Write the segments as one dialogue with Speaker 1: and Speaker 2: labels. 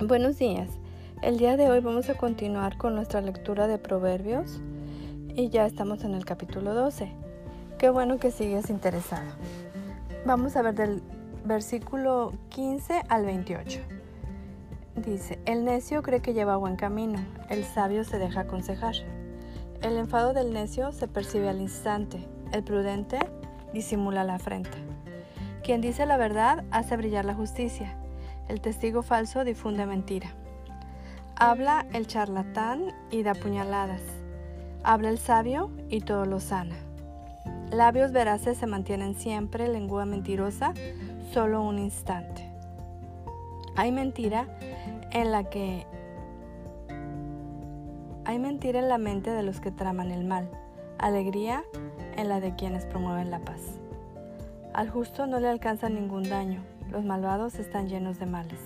Speaker 1: Buenos días. El día de hoy vamos a continuar con nuestra lectura de Proverbios y ya estamos en el capítulo 12. Qué bueno que sigues interesado. Vamos a ver del versículo 15 al 28. Dice, el necio cree que lleva buen camino, el sabio se deja aconsejar. El enfado del necio se percibe al instante, el prudente disimula la afrenta. Quien dice la verdad hace brillar la justicia, el testigo falso difunde mentira. Habla el charlatán y da puñaladas. Habla el sabio y todo lo sana. Labios veraces se mantienen siempre, lengua mentirosa solo un instante. Hay mentira en la que hay mentira en la mente de los que traman el mal, alegría en la de quienes promueven la paz. Al justo no le alcanza ningún daño, los malvados están llenos de males.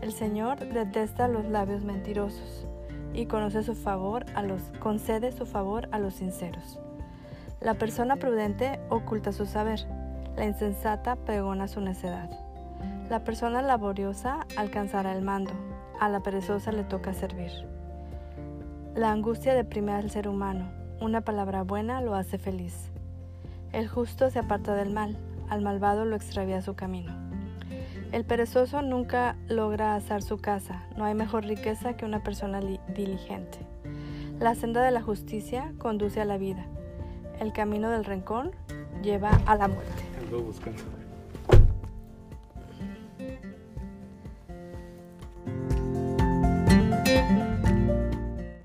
Speaker 1: El Señor detesta los labios mentirosos y conoce su favor a los, concede su favor a los sinceros. La persona prudente oculta su saber, la insensata pregona su necedad. La persona laboriosa alcanzará el mando, a la perezosa le toca servir. La angustia deprime al ser humano, una palabra buena lo hace feliz. El justo se aparta del mal, al malvado lo extravía su camino. El perezoso nunca logra asar su casa, no hay mejor riqueza que una persona diligente. La senda de la justicia conduce a la vida, el camino del rencor lleva a la muerte.